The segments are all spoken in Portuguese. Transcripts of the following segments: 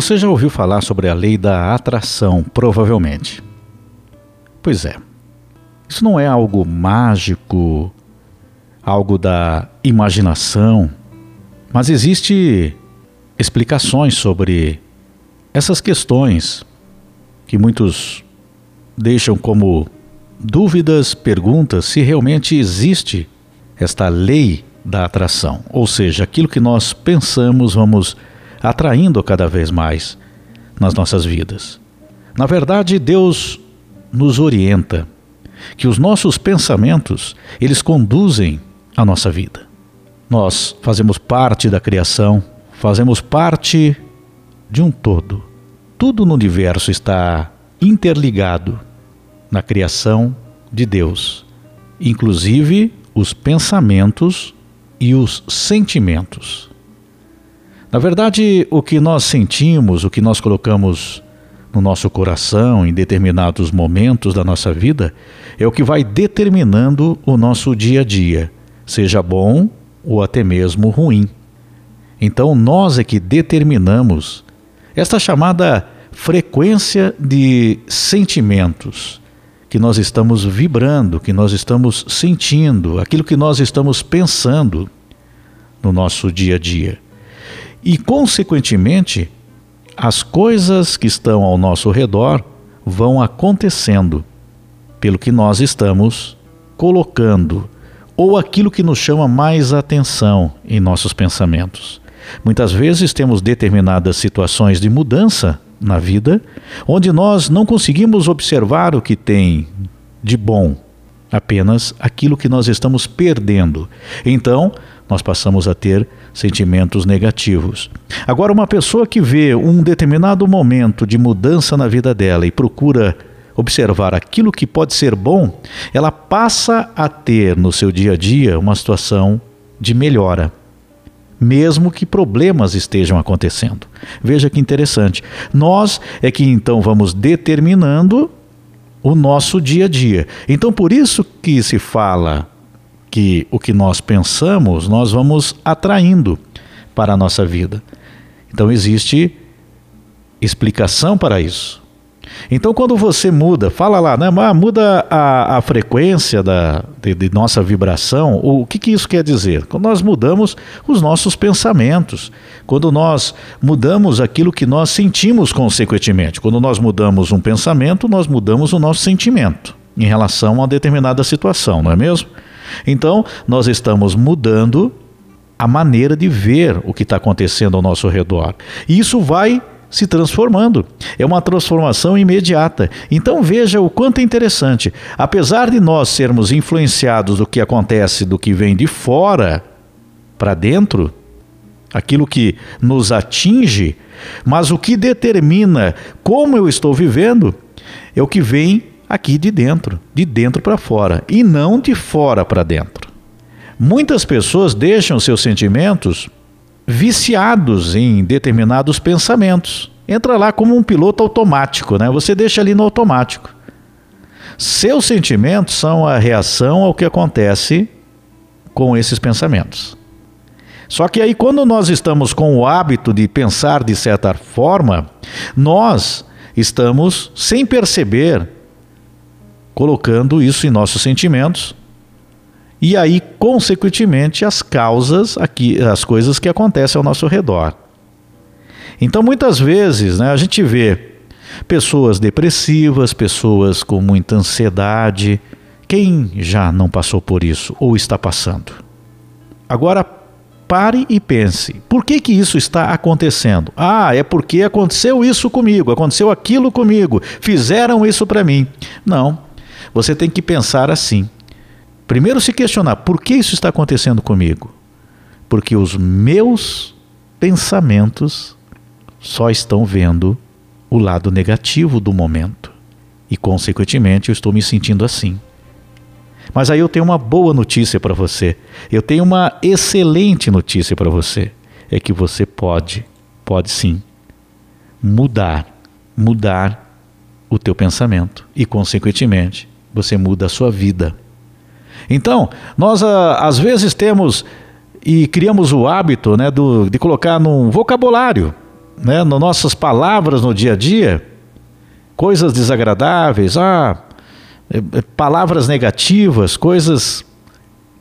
Você já ouviu falar sobre a lei da atração, provavelmente. Pois é. Isso não é algo mágico, algo da imaginação, mas existe explicações sobre essas questões que muitos deixam como dúvidas, perguntas se realmente existe esta lei da atração, ou seja, aquilo que nós pensamos vamos atraindo cada vez mais nas nossas vidas. Na verdade, Deus nos orienta que os nossos pensamentos, eles conduzem a nossa vida. Nós fazemos parte da criação, fazemos parte de um todo. Tudo no universo está interligado na criação de Deus, inclusive os pensamentos e os sentimentos. Na verdade, o que nós sentimos, o que nós colocamos no nosso coração em determinados momentos da nossa vida, é o que vai determinando o nosso dia a dia, seja bom ou até mesmo ruim. Então, nós é que determinamos esta chamada frequência de sentimentos que nós estamos vibrando, que nós estamos sentindo, aquilo que nós estamos pensando no nosso dia a dia. E, consequentemente, as coisas que estão ao nosso redor vão acontecendo pelo que nós estamos colocando, ou aquilo que nos chama mais atenção em nossos pensamentos. Muitas vezes temos determinadas situações de mudança na vida, onde nós não conseguimos observar o que tem de bom, apenas aquilo que nós estamos perdendo. Então, nós passamos a ter sentimentos negativos. Agora, uma pessoa que vê um determinado momento de mudança na vida dela e procura observar aquilo que pode ser bom, ela passa a ter no seu dia a dia uma situação de melhora, mesmo que problemas estejam acontecendo. Veja que interessante. Nós é que então vamos determinando o nosso dia a dia. Então, por isso que se fala que o que nós pensamos, nós vamos atraindo para a nossa vida. Então existe explicação para isso. Então, quando você muda, fala lá, né, muda a, a frequência da, de, de, nossa vibração, o, o que, que isso quer dizer? Quando nós mudamos os nossos pensamentos, quando nós mudamos aquilo que nós sentimos consequentemente. Quando nós mudamos um pensamento, nós mudamos o nosso sentimento em relação a determinada situação, não é mesmo? Então, nós estamos mudando a maneira de ver o que está acontecendo ao nosso redor. E isso vai se transformando. É uma transformação imediata. Então veja o quanto é interessante. Apesar de nós sermos influenciados do que acontece, do que vem de fora para dentro, aquilo que nos atinge, mas o que determina como eu estou vivendo é o que vem aqui de dentro, de dentro para fora, e não de fora para dentro. Muitas pessoas deixam seus sentimentos viciados em determinados pensamentos. Entra lá como um piloto automático, né? Você deixa ali no automático. Seus sentimentos são a reação ao que acontece com esses pensamentos. Só que aí, quando nós estamos com o hábito de pensar de certa forma, nós estamos, sem perceber, colocando isso em nossos sentimentos e aí, consequentemente, as causas, aqui, as coisas que acontecem ao nosso redor. Então, muitas vezes, né, a gente vê pessoas depressivas, pessoas com muita ansiedade. Quem já não passou por isso ou está passando? Agora, pare e pense: por que, que isso está acontecendo? Ah, é porque aconteceu isso comigo, aconteceu aquilo comigo, fizeram isso para mim. Não. Você tem que pensar assim. Primeiro se questionar, por que isso está acontecendo comigo? Porque os meus pensamentos só estão vendo o lado negativo do momento. E, consequentemente, eu estou me sentindo assim. Mas aí eu tenho uma boa notícia para você. Eu tenho uma excelente notícia para você. É que você pode, pode sim, mudar, mudar o teu pensamento. E, consequentemente, você muda a sua vida. Então, nós ah, às vezes temos e criamos o hábito né, do, de colocar num vocabulário né, nas nossas palavras no dia a dia, coisas desagradáveis, ah, é, é, palavras negativas, coisas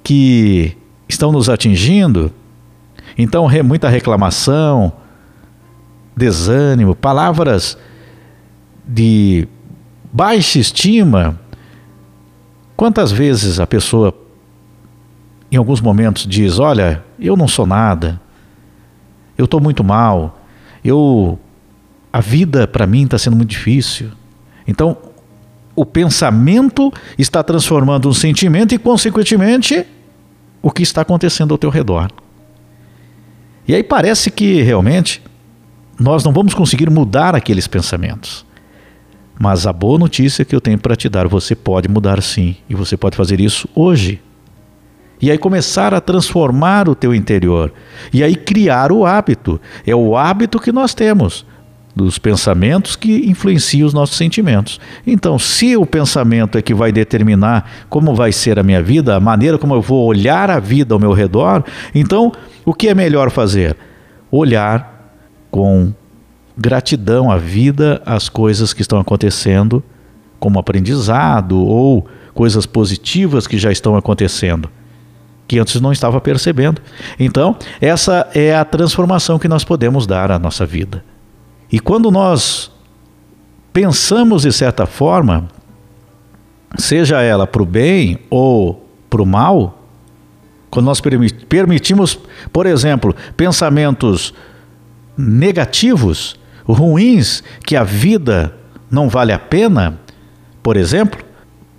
que estão nos atingindo. Então, muita reclamação, desânimo, palavras de baixa estima. Quantas vezes a pessoa, em alguns momentos, diz: Olha, eu não sou nada, eu estou muito mal, eu a vida para mim está sendo muito difícil. Então, o pensamento está transformando um sentimento e, consequentemente, o que está acontecendo ao teu redor. E aí parece que realmente nós não vamos conseguir mudar aqueles pensamentos. Mas a boa notícia que eu tenho para te dar, você pode mudar sim, e você pode fazer isso hoje. E aí começar a transformar o teu interior. E aí criar o hábito. É o hábito que nós temos dos pensamentos que influenciam os nossos sentimentos. Então, se o pensamento é que vai determinar como vai ser a minha vida, a maneira como eu vou olhar a vida ao meu redor, então o que é melhor fazer? Olhar com gratidão à vida, às coisas que estão acontecendo, como aprendizado ou coisas positivas que já estão acontecendo que antes não estava percebendo. Então, essa é a transformação que nós podemos dar à nossa vida. E quando nós pensamos de certa forma, seja ela para o bem ou para o mal, quando nós permitimos, por exemplo, pensamentos negativos, ruins, que a vida não vale a pena, por exemplo,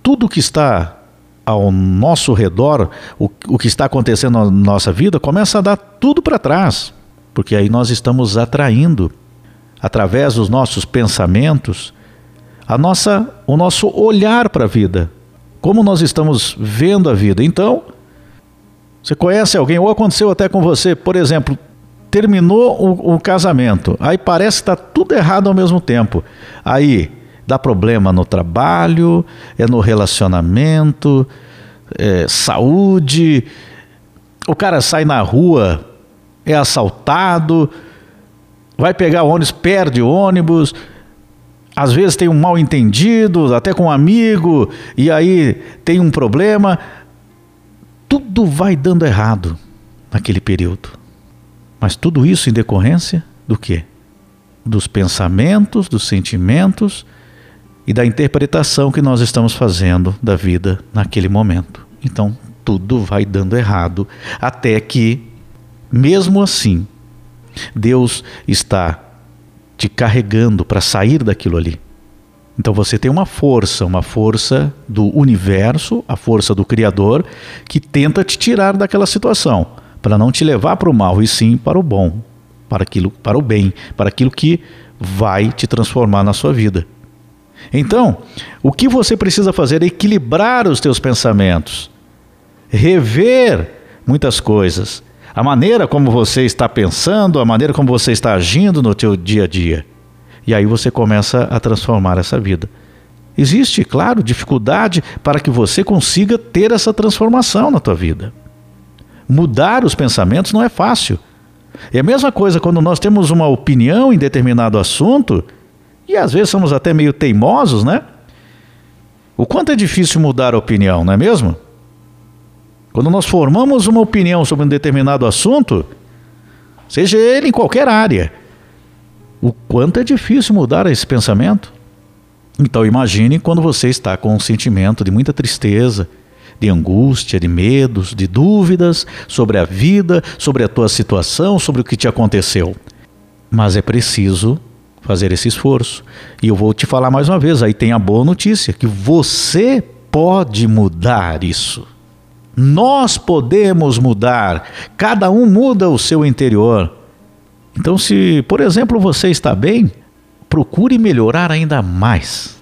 tudo que está ao nosso redor, o, o que está acontecendo na nossa vida, começa a dar tudo para trás, porque aí nós estamos atraindo através dos nossos pensamentos, a nossa, o nosso olhar para a vida, como nós estamos vendo a vida. Então, você conhece alguém, ou aconteceu até com você, por exemplo, terminou o, o casamento, aí parece que está tudo errado ao mesmo tempo. Aí dá problema no trabalho, é no relacionamento, é, saúde, o cara sai na rua, é assaltado vai pegar ônibus, perde ônibus, às vezes tem um mal entendido, até com um amigo, e aí tem um problema. Tudo vai dando errado naquele período. Mas tudo isso em decorrência do quê? Dos pensamentos, dos sentimentos e da interpretação que nós estamos fazendo da vida naquele momento. Então, tudo vai dando errado até que, mesmo assim, Deus está te carregando para sair daquilo ali. Então você tem uma força, uma força do universo, a força do Criador, que tenta te tirar daquela situação, para não te levar para o mal, e sim para o bom, para aquilo, para o bem, para aquilo que vai te transformar na sua vida. Então, o que você precisa fazer é equilibrar os teus pensamentos, rever muitas coisas, a maneira como você está pensando, a maneira como você está agindo no teu dia a dia. E aí você começa a transformar essa vida. Existe, claro, dificuldade para que você consiga ter essa transformação na tua vida. Mudar os pensamentos não é fácil. É a mesma coisa quando nós temos uma opinião em determinado assunto, e às vezes somos até meio teimosos, né? O quanto é difícil mudar a opinião, não é mesmo? Quando nós formamos uma opinião sobre um determinado assunto, seja ele em qualquer área, o quanto é difícil mudar esse pensamento. Então imagine quando você está com um sentimento de muita tristeza, de angústia, de medos, de dúvidas sobre a vida, sobre a tua situação, sobre o que te aconteceu. Mas é preciso fazer esse esforço. E eu vou te falar mais uma vez, aí tem a boa notícia, que você pode mudar isso. Nós podemos mudar, cada um muda o seu interior. Então, se, por exemplo, você está bem, procure melhorar ainda mais.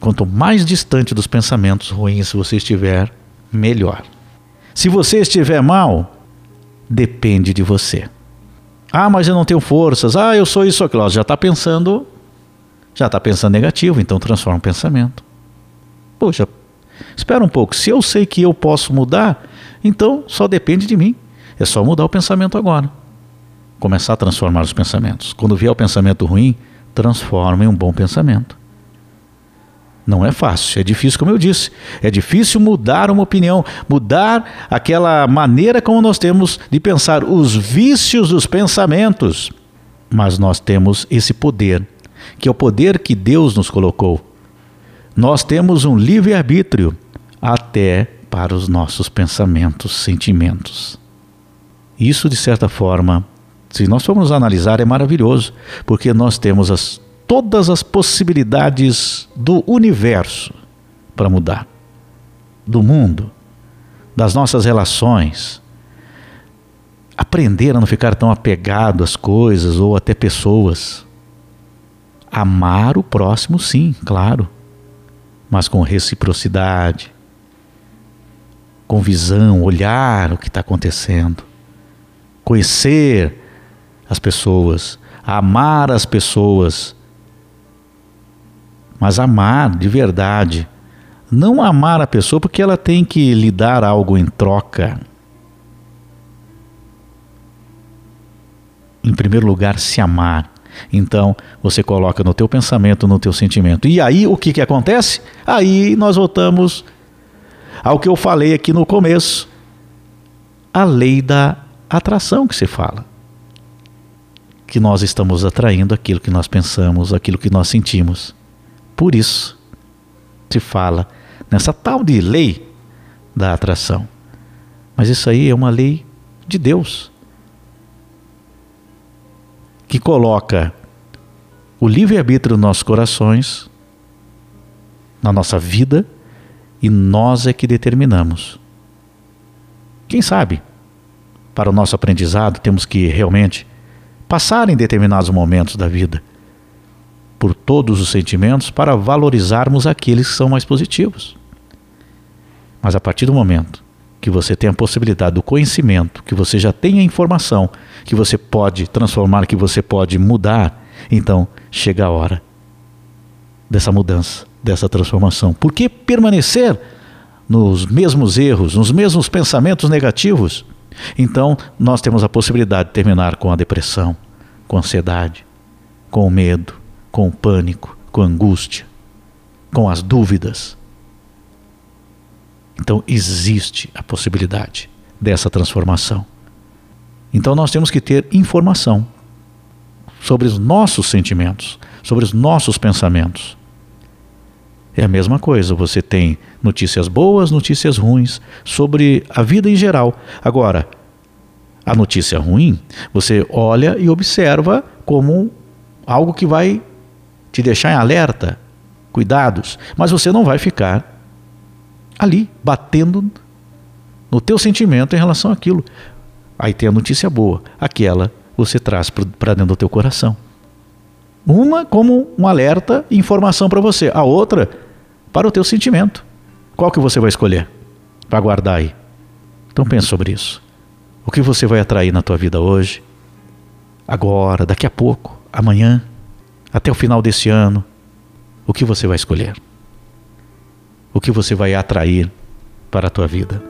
Quanto mais distante dos pensamentos ruins você estiver, melhor. Se você estiver mal, depende de você. Ah, mas eu não tenho forças. Ah, eu sou isso aquilo. Já está pensando, já está pensando negativo, então transforma o pensamento. Poxa, Espera um pouco, se eu sei que eu posso mudar, então só depende de mim. É só mudar o pensamento agora. começar a transformar os pensamentos. Quando vier o pensamento ruim, transforma em um bom pensamento. Não é fácil, é difícil, como eu disse. É difícil mudar uma opinião, mudar aquela maneira como nós temos de pensar, os vícios dos pensamentos. Mas nós temos esse poder, que é o poder que Deus nos colocou. Nós temos um livre-arbítrio até para os nossos pensamentos, sentimentos. Isso, de certa forma, se nós formos analisar, é maravilhoso, porque nós temos as todas as possibilidades do universo para mudar, do mundo, das nossas relações. Aprender a não ficar tão apegado às coisas ou até pessoas. Amar o próximo, sim, claro, mas com reciprocidade, com visão, olhar o que está acontecendo, conhecer as pessoas, amar as pessoas mas amar de verdade. Não amar a pessoa porque ela tem que lhe dar algo em troca. Em primeiro lugar, se amar. Então, você coloca no teu pensamento, no teu sentimento. E aí, o que, que acontece? Aí nós voltamos ao que eu falei aqui no começo. A lei da atração que se fala. Que nós estamos atraindo aquilo que nós pensamos, aquilo que nós sentimos. Por isso se fala nessa tal de lei da atração. Mas isso aí é uma lei de Deus que coloca o livre-arbítrio nos nossos corações, na nossa vida, e nós é que determinamos. Quem sabe, para o nosso aprendizado, temos que realmente passar em determinados momentos da vida por todos os sentimentos para valorizarmos aqueles que são mais positivos. Mas a partir do momento que você tem a possibilidade do conhecimento, que você já tem a informação, que você pode transformar, que você pode mudar, então chega a hora dessa mudança, dessa transformação. Por que permanecer nos mesmos erros, nos mesmos pensamentos negativos? Então, nós temos a possibilidade de terminar com a depressão, com a ansiedade, com o medo, com o pânico, com a angústia, com as dúvidas. Então existe a possibilidade dessa transformação. Então nós temos que ter informação sobre os nossos sentimentos, sobre os nossos pensamentos. É a mesma coisa, você tem notícias boas, notícias ruins sobre a vida em geral. Agora, a notícia ruim, você olha e observa como algo que vai te deixar em alerta, cuidados, mas você não vai ficar ali batendo no teu sentimento em relação àquilo. Aí tem a notícia boa, aquela você traz para dentro do teu coração. Uma como um alerta e informação para você, a outra para o teu sentimento. Qual que você vai escolher para guardar aí? Então pense sobre isso. O que você vai atrair na tua vida hoje, agora, daqui a pouco, amanhã? Até o final desse ano, o que você vai escolher? O que você vai atrair para a tua vida?